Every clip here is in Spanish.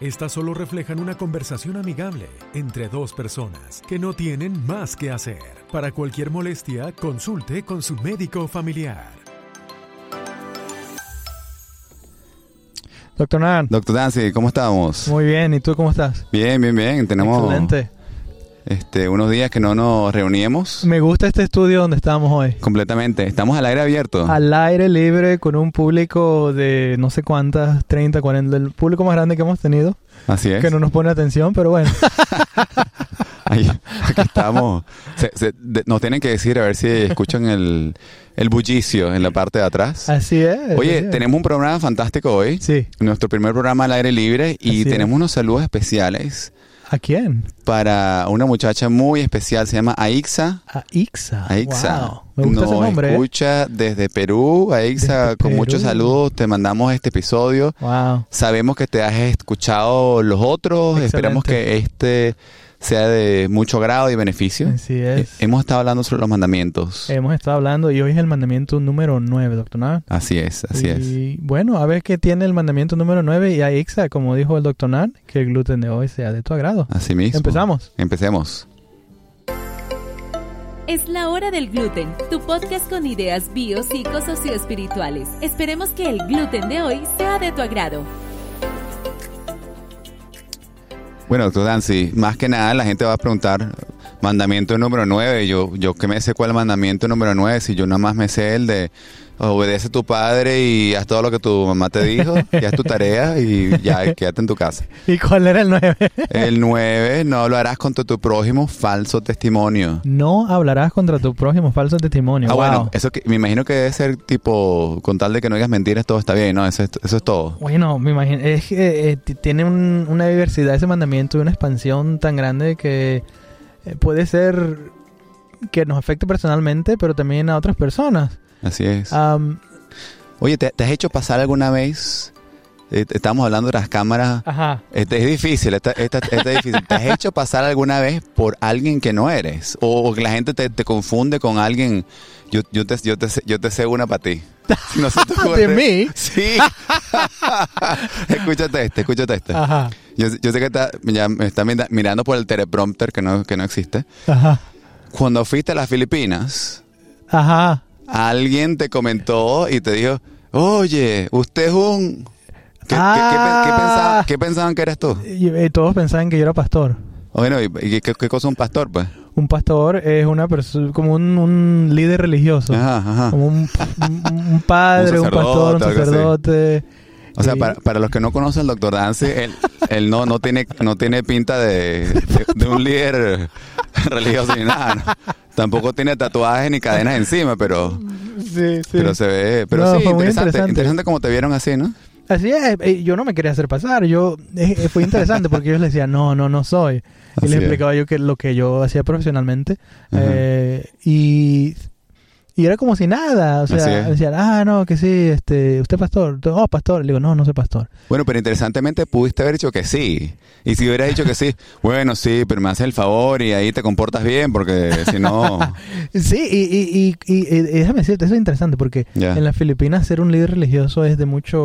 Estas solo reflejan una conversación amigable entre dos personas que no tienen más que hacer. Para cualquier molestia, consulte con su médico familiar. Doctor Nan. Doctor Dancy, ¿cómo estamos? Muy bien, ¿y tú cómo estás? Bien, bien, bien. Tenemos Excelente. Este, unos días que no nos reuníamos Me gusta este estudio donde estamos hoy. completamente. Estamos al aire abierto. Al aire libre con un público de no sé cuántas, 30, 40, el público más grande que hemos tenido, Así es. que no nos pone atención, pero bueno. Ahí, aquí estamos. Se- se- de- nos tienen que decir a ver si escuchan el, el bullicio en la parte de atrás. Así es. así Oye, es. tenemos un programa fantástico hoy. Sí. Nuestro primer programa al aire libre y Así es. tenemos unos saludos especiales ¿A quién? para una muchacha muy especial. Se llama Aixa. A Ixa. Aixa. Wow. Me gusta ese Nos nombre. ¿eh? escucha desde Perú. Aixa, Desde con muchos saludos. Te mandamos este episodio. Wow. Sabemos que te has escuchado los otros. Excelente. Esperamos que este sea de mucho grado y beneficio. Así es. Eh, Hemos estado hablando sobre los mandamientos. Hemos estado hablando y hoy es el mandamiento número 9, doctor Nan. Así es, así es. y bueno, a ver qué tiene el mandamiento número 9 y a Ixa, como dijo el doctor Nan, que el gluten de hoy sea de tu agrado. Así mismo. Empezamos. Empecemos. Es la hora del gluten, tu podcast con ideas bio, psico, socioespirituales. Esperemos que el gluten de hoy sea de tu agrado. Bueno, doctor Dancy, más que nada la gente va a preguntar mandamiento número 9. Yo, yo que me sé cuál mandamiento número 9, si yo nada más me sé el de obedece a tu padre y haz todo lo que tu mamá te dijo, y haz tu tarea y ya quédate en tu casa. ¿Y cuál era el 9? El 9, no lo harás contra tu prójimo, falso testimonio. No hablarás contra tu prójimo falso testimonio. Ah, wow. bueno, eso que, me imagino que debe ser tipo, con tal de que no digas mentiras, todo está bien, ¿no? Eso es, eso es todo. Bueno, me imagino, es que eh, tiene un- una diversidad ese mandamiento y una expansión tan grande que eh, puede ser que nos afecte personalmente, pero también a otras personas. Así es. Am, Oye, ¿te, te has hecho pasar alguna vez? Eh, estamos hablando de las cámaras. ajá. Este, es difícil, esta, esta- esta es difícil. ¿Te has hecho pasar alguna vez por alguien que no eres? O, que la gente te, te confunde con alguien. Yo, yo, te, yo, te, sé- yo te sé una para ti. No. ¿De mí? Sí. escúchate este, escúchate este. Ajá. Yo, yo sé que está, ya me está mira- mirando por el teleprompter que no, que no existe. Ajá. Cuando fuiste a las Filipinas, Ajá. Alguien te comentó y te dijo, oye, usted es un... ¿Qué, Ah. qué pensaba- qué pensaban que eres tú? Y, eh, todos pensaban que yo era pastor. Bueno, ¿y, y qué, cosa es un pastor, pues? Un pastor es una persona, como un, un líder religioso. Ajá, ajá. Como un, un- un padre, Un pastor, un sacerdote. O sea, para, para los que no conocen al doctor Dancy, él, él no, no, tiene, no tiene pinta de, de, de un líder religioso ni nada. ¿no? Tampoco tiene tatuajes ni cadenas encima, pero, Sí, sí. pero se ve... Pero No, sí, fue muy interesante, interesante. interesante como te vieron así, ¿no? Así es, eh, yo no me quería hacer pasar, yo eh, eh, fue interesante porque ellos le decían, no, no, no soy. Y Así les es. explicaba yo que lo que yo hacía profesionalmente. Eh, y, y era como si nada, o sea, decían, ah, no, que sí, este, usted pastor, oh, pastor, le digo, no, no soy pastor. Bueno, pero interesantemente pudiste haber dicho que sí. Y si hubieras dicho que sí, bueno, sí, pero me haces el favor y ahí te comportas bien, porque si no... Sí, y, y, y, y- y déjame decirte, eso es interesante porque en las Filipinas ser un líder religioso es de mucho,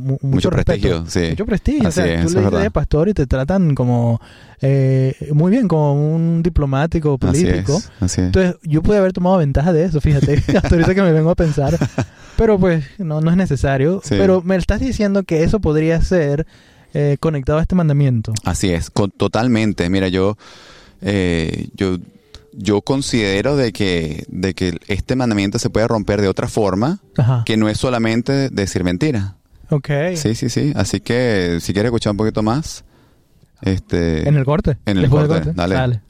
mu- mucho, Mucho respeto. prestigio, sí. Mucho prestigio. Así o sea, es, tú le es dices pastor y te tratan como eh, muy bien, como un diplomático Así político. es, así es. Entonces, yo pude haber tomado ventaja de eso, fíjate, hasta ahorita que me vengo a pensar. Pero pues, no, no es necesario. Sí. Pero me estás diciendo que eso podría ser eh, conectado a este mandamiento. Así es, con- totalmente. Mira, yo, eh, yo, yo considero de que, de que este mandamiento se puede romper de otra forma, Ajá. que no es solamente decir mentira. Ok. Sí, sí, sí. Así que si quieres escuchar un poquito más, este, En el corte. En el corte, dale.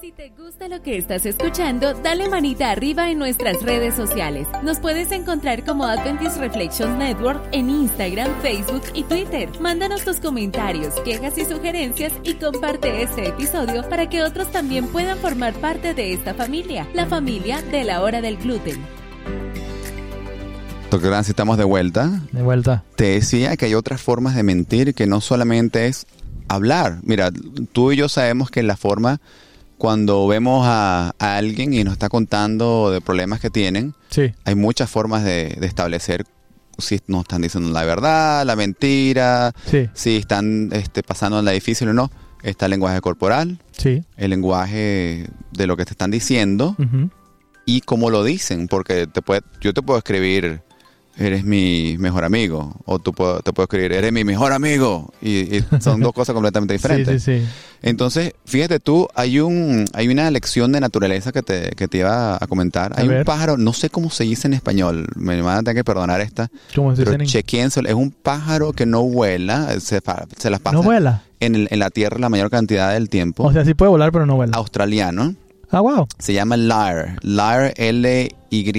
Si te gusta lo que estás escuchando, dale manita arriba en nuestras redes sociales. Nos puedes encontrar como Adventist Reflections Network en Instagram, Facebook y Twitter. Mándanos tus comentarios, quejas y sugerencias y comparte este episodio para que otros también puedan formar parte de esta familia, la familia de la hora del gluten. Doctor Nancy, estamos de vuelta. De vuelta. Te decía que hay otras formas de mentir que no solamente es hablar. Mira, tú y yo sabemos que la forma cuando vemos a, a alguien y nos está contando de problemas que tienen, Sí. hay muchas formas de, de establecer si nos están diciendo la verdad, la mentira, Sí. si están este, pasando la difícil o no. Está el lenguaje corporal, Sí. el lenguaje de lo que te están diciendo y cómo lo dicen, porque te puede, yo te puedo escribir, eres mi mejor amigo, o tú puedo- te puedo escribir, eres mi mejor amigo, y, y son dos cosas completamente diferentes. Sí, sí, sí. Entonces, fíjate tú, hay un hay una lección de naturaleza que te, que te iba a comentar. A Hay un pájaro, no sé cómo se dice en español, me van a tener que perdonar esta, ¿Cómo se dice en- es un pájaro que no vuela, se, las pasa No vuela. en, el- en la tierra la mayor cantidad del tiempo. O sea, sí puede volar, pero no vuela. Australiano, Ah, wow. se llama lyre, lyre L-Y...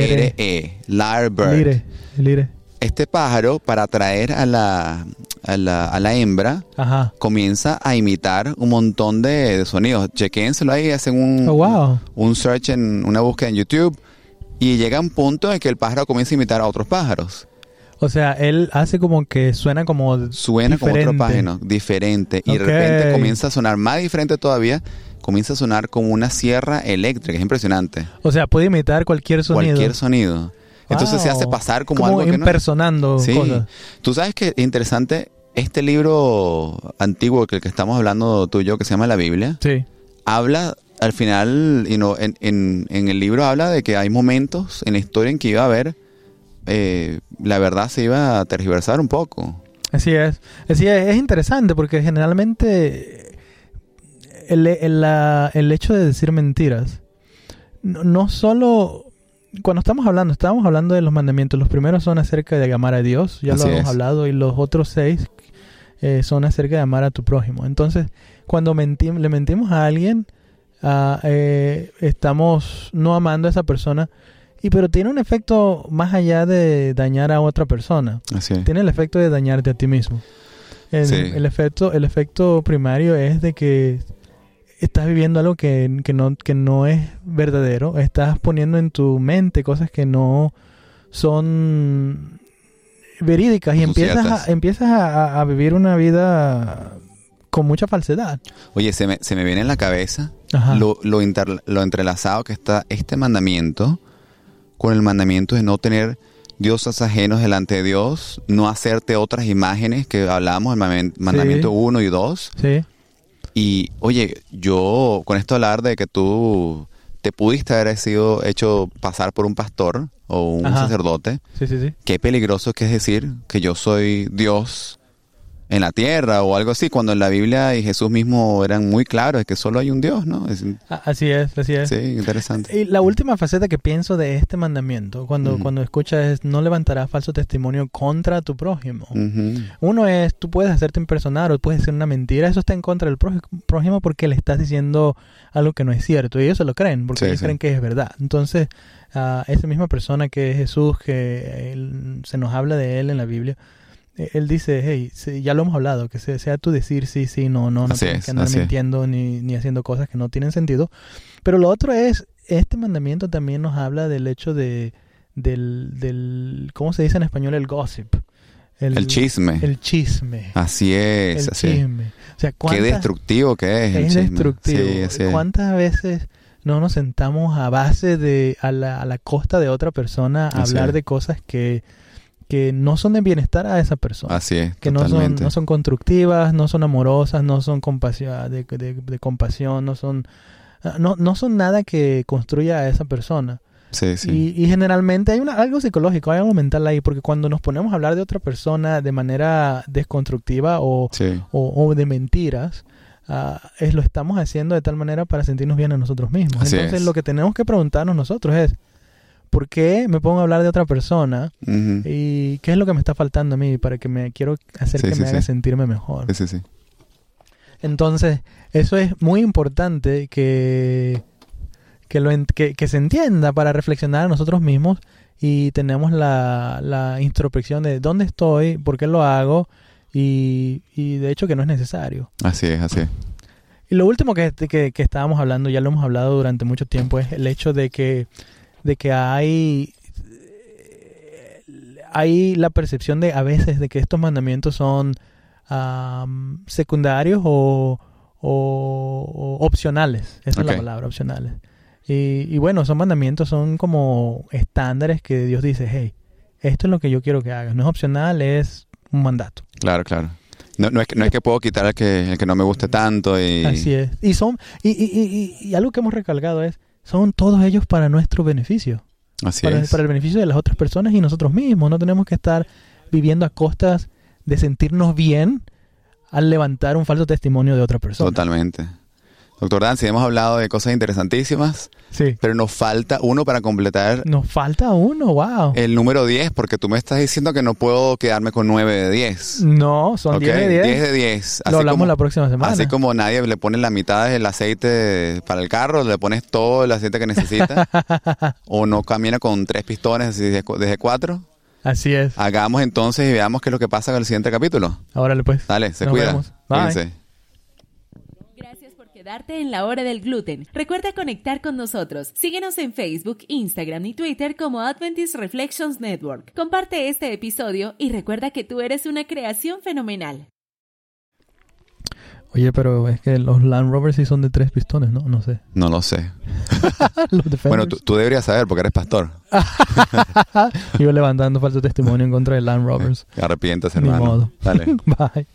R-E, lyrebird. Lire. Lire. Este pájaro, para atraer a la, a la, a la hembra, Ajá. comienza a imitar un montón de, de sonidos. Chequénselo ahí, hacen un, Oh, wow. un search en una búsqueda en YouTube y llega un punto en que el pájaro comienza a imitar a otros pájaros. O sea, él hace como que suena como Suena como otro diferente. pájaro, diferente. Y de repente comienza a sonar más diferente todavía. Comienza a sonar como una sierra eléctrica. Es impresionante. O sea, puede imitar cualquier sonido. Cualquier sonido. Entonces se hace pasar como, algo que no es. impersonando Sí. cosas. Tú sabes que interesante, este libro antiguo que el que estamos hablando tú y yo, que se llama la Biblia, Sí. habla al final, y no, en, en, en el libro habla de que hay momentos en la historia en que iba a haber, eh, la verdad se iba a tergiversar un poco. Así es. Así es, es interesante porque generalmente el, el- la- el hecho de decir mentiras, no, no solo... Cuando estamos hablando, estábamos hablando de los mandamientos. Los primeros son acerca de amar a Dios, ya Así lo hemos hablado, y los otros seis eh, son acerca de amar a tu prójimo. Entonces, cuando mentim- le mentimos a alguien, ah, eh, estamos no amando a esa persona, y pero tiene un efecto más allá de dañar a otra persona Así tiene el efecto de dañarte a ti mismo. El, Sí. el efecto, el efecto primario es de que estás viviendo algo que, que no, que no es verdadero. Estás poniendo en tu mente cosas que no son verídicas y empiezas, a, empiezas a, a vivir una vida con mucha falsedad. Oye, se me, se me viene en la cabeza lo, lo, inter- lo entrelazado que está este mandamiento con el mandamiento de no tener dioses ajenos delante de Dios, no hacerte otras imágenes que hablamos, el mamen- mandamiento 1 y 2. Sí, Y oye, yo con esto hablar de que tú te pudiste haber sido hecho pasar por un pastor o un Ajá. sacerdote, sí, sí, sí. qué peligroso que es decir que yo soy Dios en la tierra o algo así, cuando en la Biblia y Jesús mismo eran muy claros de que solo hay un Dios, ¿no? Es- A- Así es, así es. sí, interesante. Y la última faceta que pienso de este mandamiento, cuando, cuando escuchas es no levantarás falso testimonio contra tu prójimo. Uno es, tú puedes hacerte impersonar o puedes decir una mentira, eso está en contra del prójimo porque le estás diciendo algo que no es cierto y ellos se lo creen, porque Sí, ellos sí. creen que es verdad. Entonces, a esa misma persona que es Jesús, que él- se nos habla de él en la Biblia, él dice, hey, sí, ya lo hemos hablado, que se- sea tú decir sí, sí, no, no, no Así tienes es, que andar es. mintiendo ni, ni haciendo cosas que no tienen sentido. Pero lo otro es, este mandamiento también nos habla del hecho de, del, del ¿cómo se dice en español? El gossip. El chisme. El chisme. así es, el así es. chisme. O sea, Qué ¿cuántas, destructivo que es el es chisme. destructivo. Sí, así es. ¿Cuántas veces no nos sentamos a base de a la, a la costa de otra persona a Así hablar es. de cosas que, que no son de bienestar a esa persona? Así es, que no son, no son constructivas, no son amorosas, no son compasión, de, de- de compasión, no son, ah, no, no son nada que construya a esa persona. Sí, sí. Y, y generalmente hay una, algo psicológico, hay algo mental ahí, porque cuando nos ponemos a hablar de otra persona de manera desconstructiva o, Sí. o, o de mentiras, ah, es, lo estamos haciendo de tal manera para sentirnos bien a nosotros mismos. Así Entonces es. lo que tenemos que preguntarnos nosotros es, ¿por qué me pongo a hablar de otra persona? ¿Y qué es lo que me está faltando a mí para que me quiero hacer Sí, que sí, me haga sentirme mejor? Sí, sí, sí. Entonces, eso es muy importante que, que, lo, en- que, que se entienda para reflexionar a nosotros mismos y tenemos la, la introspección de dónde estoy, por qué lo hago y, y de hecho que no es necesario. Así es, así es. Y lo último que, que, que estábamos hablando, ya lo hemos hablado durante mucho tiempo, es el hecho de que, de que hay, hay la percepción de a veces de que estos mandamientos son am, secundarios o, o- o opcionales. Esa es la palabra, opcionales. Y, y bueno, son mandamientos, son como estándares que Dios dice, hey, esto es lo que yo quiero que hagas. No es opcional, es un mandato. Claro, claro. No, no, es, que, no es que puedo quitar el que, el que no me guste tanto y... Así es. Y son y, y, y- y- y algo que hemos recalcado es, son todos ellos para nuestro beneficio, Así para, es. para el beneficio de las otras personas y nosotros mismos. No tenemos que estar viviendo a costas de sentirnos bien al levantar un falso testimonio de otra persona. Totalmente. Doctor Dancy, hemos hablado de cosas interesantísimas, Sí. pero nos falta uno para completar Nos falta uno, wow. el número 10, porque tú me estás diciendo que no puedo quedarme con 9 de 10. no, son ¿Ok? 10 de 10. de 10. Lo hablamos la próxima semana. Así como nadie le pone la mitad del aceite para el carro, le pones todo el aceite que necesita, o no camina con tres pistones así desde, cu- desde cuatro. Así es. Hagamos entonces y veamos qué es lo que pasa con el siguiente capítulo. Ahora le pues. Dale, se Nos cuida. vemos. Bye. Cuídense. Quedarte en la hora del gluten. Recuerda conectar con nosotros. Síguenos en Facebook, Instagram y Twitter como Adventist Reflections Network. Comparte este episodio y recuerda que tú eres una creación fenomenal. Oye, pero es que los Land Rovers sí son de tres pistones, ¿no? No sé. No lo sé. los. Bueno, tú, tú deberías saber porque eres pastor. Yo levantando falso testimonio en contra de Land Rovers. Arrepientes, Ni hermano. modo. Dale. Bye.